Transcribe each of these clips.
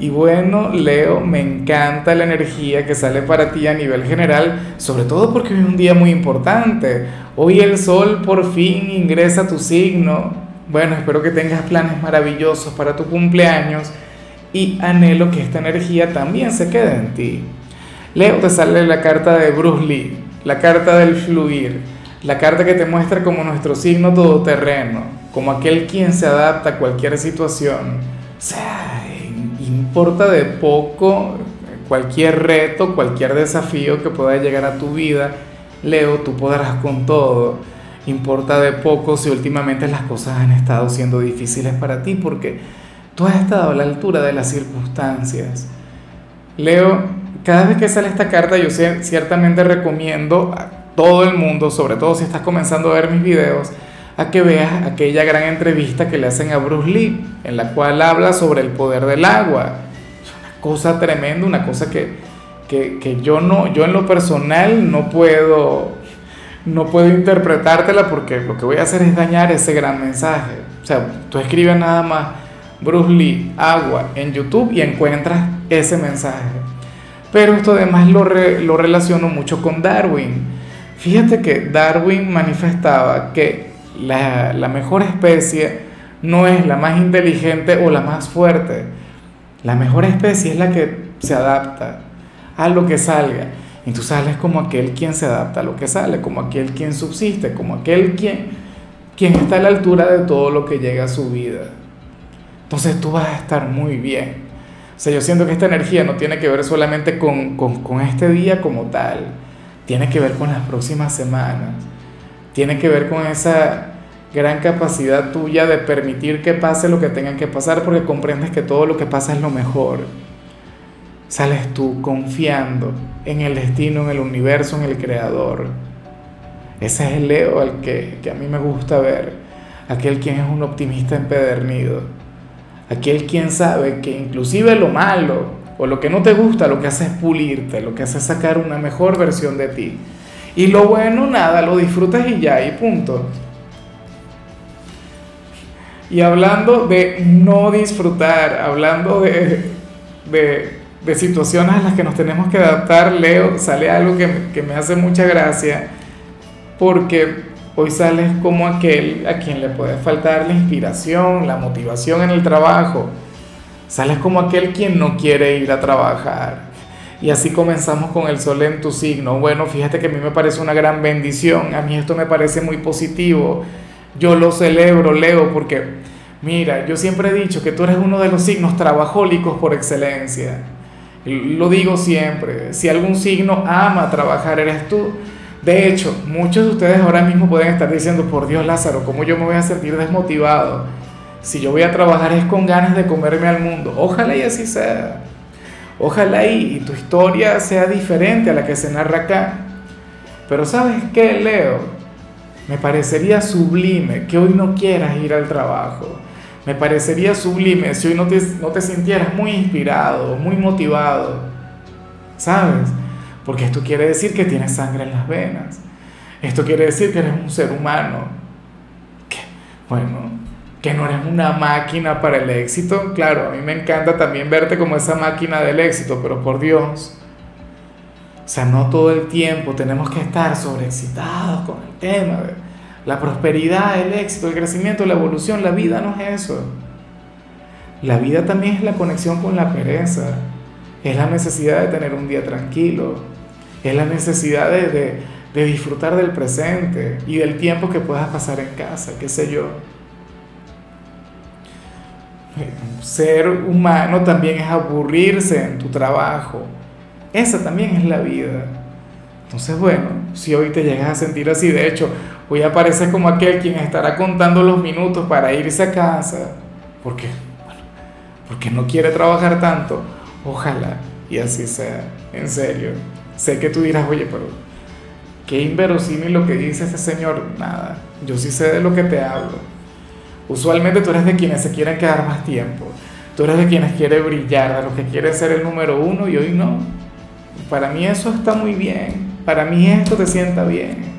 Y bueno, Leo, me encanta la energía que sale para ti a nivel general, sobre todo porque hoy es un día muy importante. Hoy el sol por fin ingresa a tu signo. Bueno, espero que tengas planes maravillosos para tu cumpleaños y anhelo que esta energía también se quede en ti. Leo, te sale la carta de Bruce Lee, la carta del fluir, la carta que te muestra como nuestro signo todoterreno, como aquel quien se adapta a cualquier situación. Importa de poco cualquier reto, cualquier desafío que pueda llegar a tu vida. Leo, tú podrás con todo. Importa de poco si últimamente las cosas han estado siendo difíciles para ti porque tú has estado a la altura de las circunstancias. Leo, cada vez que sale esta carta yo ciertamente recomiendo a todo el mundo, sobre todo si estás comenzando a ver mis videos, a que veas aquella gran entrevista que le hacen a Bruce Lee, en la cual habla sobre el poder del agua. Es una cosa tremenda, una cosa que, que, yo, no, yo en lo personal no puedo, no puedo interpretártela porque lo que voy a hacer es dañar ese gran mensaje. O sea, tú escribes nada más Bruce Lee, agua en YouTube y encuentras ese mensaje. Pero esto además lo, lo relaciono mucho con Darwin. Fíjate que Darwin manifestaba que la, mejor especie no es la más inteligente o la más fuerte. La mejor especie es la que se adapta a lo que salga. Y tú sales como aquel quien se adapta a lo que sale, como aquel quien subsiste, como aquel quien, quien está a la altura de todo lo que llega a su vida. Entonces tú vas a estar muy bien. O sea, yo siento que esta energía no tiene que ver solamente con, con este día como tal, tiene que ver con las próximas semanas tiene que ver con esa gran capacidad tuya de permitir que pase lo que tenga que pasar porque comprendes que todo lo que pasa es lo mejor. Sales tú confiando en el destino, en el universo, en el creador. Ese es el Leo al que, que a mí me gusta ver. Aquel quien es un optimista empedernido. Aquel quien sabe que inclusive lo malo o lo que no te gusta lo que hace es pulirte, lo que hace es sacar una mejor versión de ti. Y lo bueno, nada, lo disfrutas y ya, y punto. Y hablando de no disfrutar, hablando de, de, situaciones a las que nos tenemos que adaptar, Leo, sale algo que, que me hace mucha gracia, porque hoy sales como aquel a quien le puede faltar la inspiración, la motivación en el trabajo. Sales como aquel quien no quiere ir a trabajar y así comenzamos con el sol en tu signo. Bueno, fíjate que a mí me parece una gran bendición, a mí esto me parece muy positivo. Yo lo celebro, Leo, porque mira, yo siempre he dicho que tú eres uno de los signos trabajólicos por excelencia. Lo digo siempre, si algún signo ama trabajar eres tú. De hecho, muchos de ustedes ahora mismo pueden estar diciendo, por Dios Lázaro, ¿cómo yo me voy a sentir desmotivado? Si yo voy a trabajar es con ganas de comerme al mundo. Ojalá y así sea. Ojalá y, tu historia sea diferente a la que se narra acá. Pero ¿sabes qué, Leo? Me parecería sublime que hoy no quieras ir al trabajo. Me parecería sublime si hoy no te, no te sintieras muy inspirado, muy motivado. ¿Sabes? Porque esto quiere decir que tienes sangre en las venas. Esto quiere decir que eres un ser humano. Que, bueno, que no eres una máquina para el éxito. Claro, a mí me encanta también verte como esa máquina del éxito, pero por Dios. O sea, no todo el tiempo tenemos que estar sobreexcitados con el tema de la prosperidad, el éxito, el crecimiento, la evolución. La vida no es eso. La vida también es la conexión con la pereza. Es la necesidad de tener un día tranquilo. Es la necesidad de, de, disfrutar del presente y del tiempo que puedas pasar en casa, qué sé yo ser humano también es aburrirse en tu trabajo. Esa también es la vida. Entonces, bueno, si hoy te llegas a sentir así, de hecho, hoy apareces como aquel quien estará contando los minutos para irse a casa, porque, porque no quiere trabajar tanto, ojalá y así sea, en serio. Sé que tú dirás, oye, pero qué inverosímil lo que dice ese señor. Nada, yo sí sé de lo que te hablo. Usualmente tú eres de quienes se quieren quedar más tiempo. Tú eres de quienes quieren brillar, de los que quieren ser el número uno y hoy no. Para mí eso está muy bien. Para mí esto te sienta bien.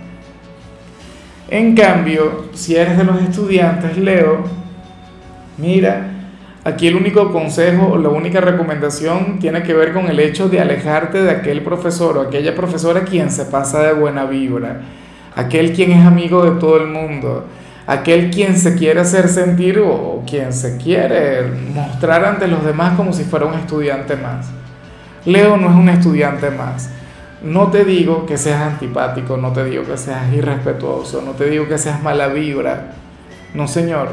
En cambio, si eres de los estudiantes, Leo, mira, aquí el único consejo o la única recomendación tiene que ver con el hecho de alejarte de aquel profesor o aquella profesora quien se pasa de buena vibra, aquel quien es amigo de todo el mundo, aquel quien se quiere hacer sentir o quien se quiere mostrar ante los demás como si fuera un estudiante más. Leo no es un estudiante más. No te digo que seas antipático, no te digo que seas irrespetuoso, no te digo que seas mala vibra. No, señor.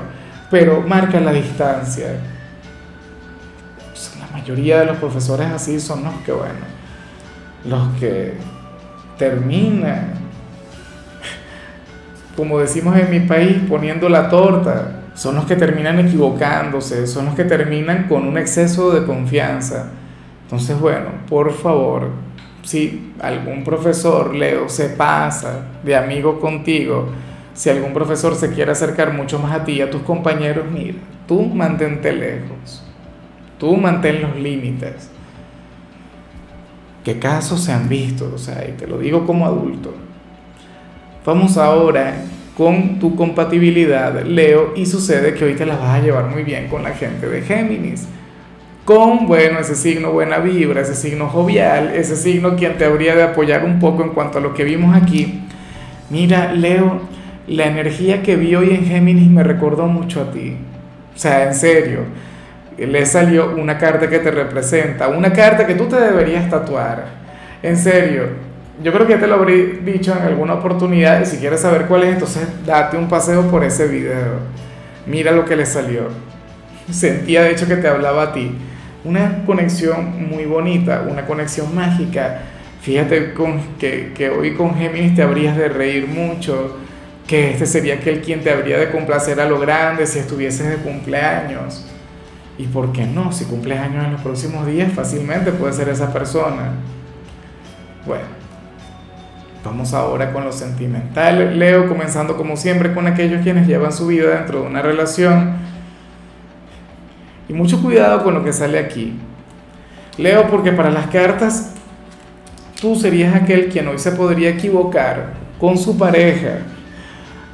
Pero marca la distancia. La mayoría de los profesores así son los que, bueno, los que terminan, como decimos en mi país, poniendo la torta. Son los que terminan equivocándose, son los que terminan con un exceso de confianza entonces, bueno, por favor, si algún profesor, Leo, se pasa de amigo contigo, si algún profesor se quiere acercar mucho más a ti y a tus compañeros, mira, tú mantente lejos, tú mantén los límites. ¿Qué casos se han visto? O sea, y te lo digo como adulto. Vamos ahora con tu compatibilidad, Leo, y sucede que hoy te la vas a llevar muy bien con la gente de Géminis con, bueno, ese signo buena vibra, ese signo jovial, ese signo quien te habría de apoyar un poco en cuanto a lo que vimos aquí. Mira, Leo, la energía que vi hoy en Géminis me recordó mucho a ti. O sea, en serio, le salió una carta que te representa, una carta que tú te deberías tatuar. En serio, yo creo que ya te lo habré dicho en alguna oportunidad y si quieres saber cuál es, entonces date un paseo por ese video. Mira lo que le salió. Sentía de hecho que te hablaba a ti una conexión muy bonita, una conexión mágica. Fíjate con, que, que hoy con Géminis te habrías de reír mucho, que este sería aquel quien te habría de complacer a lo grande si estuvieses de cumpleaños. ¿Y por qué no? Si cumples años en los próximos días, fácilmente puede ser esa persona. Bueno, vamos ahora con lo sentimental. Leo, comenzando como siempre con aquellos quienes llevan su vida dentro de una relación y mucho cuidado con lo que sale aquí. Leo porque para las cartas tú serías aquel quien hoy se podría equivocar con su pareja,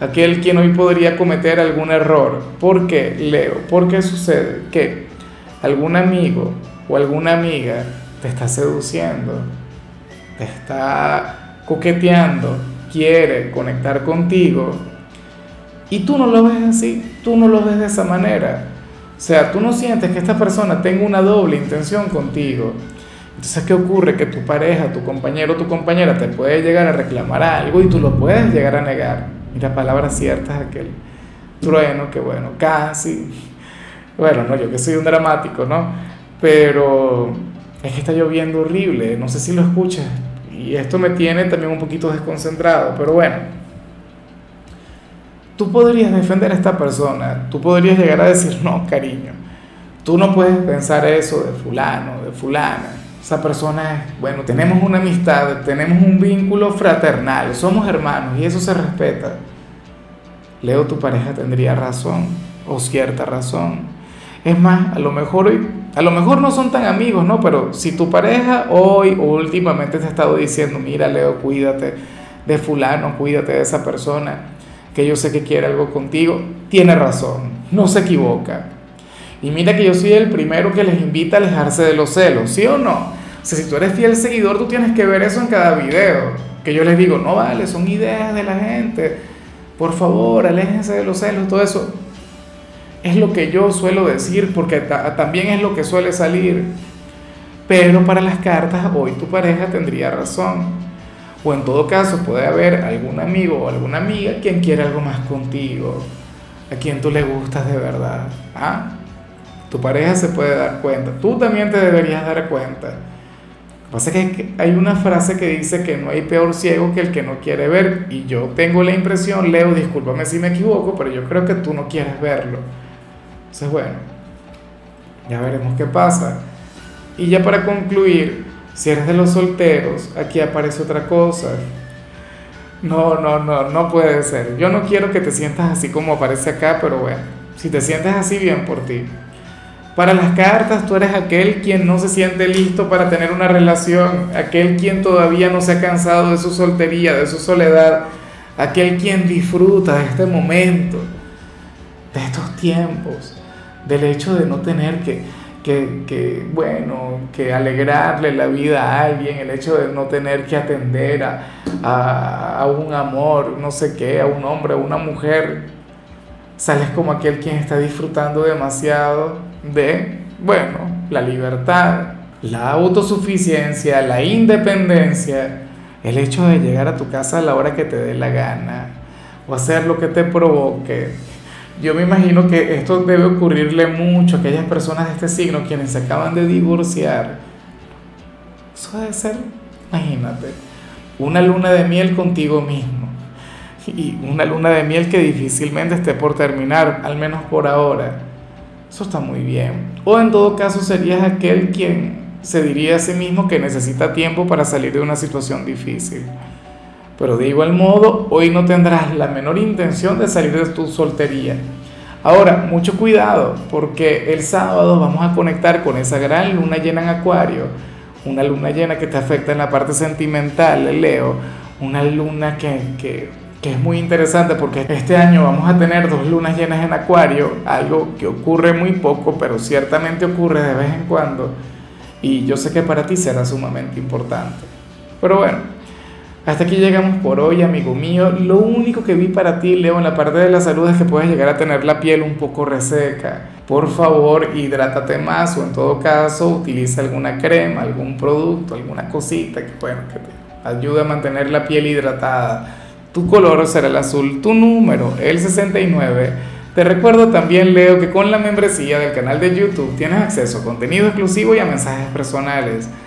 aquel quien hoy podría cometer algún error. ¿Por qué, Leo? Porque sucede que algún amigo o alguna amiga te está seduciendo, te está coqueteando, quiere conectar contigo y tú no lo ves así, tú no lo ves de esa manera. Sea, tú no sientes que esta persona tenga una doble intención contigo. Entonces, ¿qué ocurre? Que tu pareja, tu compañero, tu compañera te puede llegar a reclamar algo y tú lo puedes llegar a negar. Mira, palabras ciertas, aquel trueno que bueno, casi. Bueno, no, yo que soy un dramático, ¿no? Pero es que está lloviendo horrible, no sé si lo escuchas. Y esto me tiene también un poquito desconcentrado, pero bueno tú podrías defender a esta persona, tú podrías llegar a decir, no, cariño, tú no puedes pensar eso de fulano, de fulana. Esa persona es, bueno, tenemos una amistad, tenemos un vínculo fraternal, somos hermanos y eso se respeta. Leo, tu pareja tendría razón o cierta razón. Es más, a lo mejor a lo mejor no son tan amigos, ¿no? Pero si tu pareja hoy o últimamente te ha estado diciendo, mira, Leo, cuídate de fulano, cuídate de esa persona, que yo sé que quiere algo contigo, tiene razón, no se equivoca. Y mira que yo soy el primero que les invita a alejarse de los celos, ¿sí o no? O sea, si tú eres fiel seguidor, tú tienes que ver eso en cada video. Que yo les digo, no vale, son ideas de la gente. Por favor, aléjense de los celos, todo eso. Es lo que yo suelo decir porque también es lo que suele salir. Pero para las cartas, hoy tu pareja tendría razón. O en todo caso puede haber algún amigo o alguna amiga quien quiere algo más contigo, a quien tú le gustas de verdad. ¿ah? Tu pareja se puede dar cuenta, tú también te deberías dar cuenta. Lo que pasa es que hay una frase que dice que no hay peor ciego que el que no quiere ver. Y yo tengo la impresión, Leo, discúlpame si me equivoco, pero yo creo que tú no quieres verlo. Entonces, bueno, ya veremos qué pasa. Y ya para concluir, si eres de los solteros, aquí aparece otra cosa. No, no, no, no puede ser. Yo no quiero que te sientas así como aparece acá, pero bueno, si te sientes así, bien por ti. Para las cartas, tú eres aquel quien no se siente listo para tener una relación, aquel quien todavía no se ha cansado de su soltería, de su soledad, aquel quien disfruta de este momento, de estos tiempos, del hecho de no tener que, que, bueno, que alegrarle la vida a alguien, el hecho de no tener que atender a, a, un amor, no sé qué, a un hombre, a una mujer, sales como aquel quien está disfrutando demasiado de, bueno, la libertad, la autosuficiencia, la independencia, el hecho de llegar a tu casa a la hora que te dé la gana o hacer lo que te provoque yo me imagino que esto debe ocurrirle mucho a aquellas personas de este signo quienes se acaban de divorciar. Eso debe ser, imagínate, una luna de miel contigo mismo. Y una luna de miel que difícilmente esté por terminar, al menos por ahora. Eso está muy bien. O en todo caso serías aquel quien se diría a sí mismo que necesita tiempo para salir de una situación difícil. Pero de igual modo, hoy no tendrás la menor intención de salir de tu soltería. Ahora, mucho cuidado, porque el sábado vamos a conectar con esa gran luna llena en Acuario, una luna llena que te afecta en la parte sentimental, Leo, una luna que, que, es muy interesante porque este año vamos a tener dos lunas llenas en Acuario, algo que ocurre muy poco, pero ciertamente ocurre de vez en cuando, y yo sé que para ti será sumamente importante. Pero bueno, hasta aquí llegamos por hoy, amigo mío. Lo único que vi para ti, Leo, en la parte de la salud es que puedes llegar a tener la piel un poco reseca. Por favor, hidrátate más o en todo caso utiliza alguna crema, algún producto, alguna cosita que, bueno, que te ayude a mantener la piel hidratada. Tu color será el azul, tu número, el 69. Te recuerdo también, Leo, que con la membresía del canal de YouTube tienes acceso a contenido exclusivo y a mensajes personales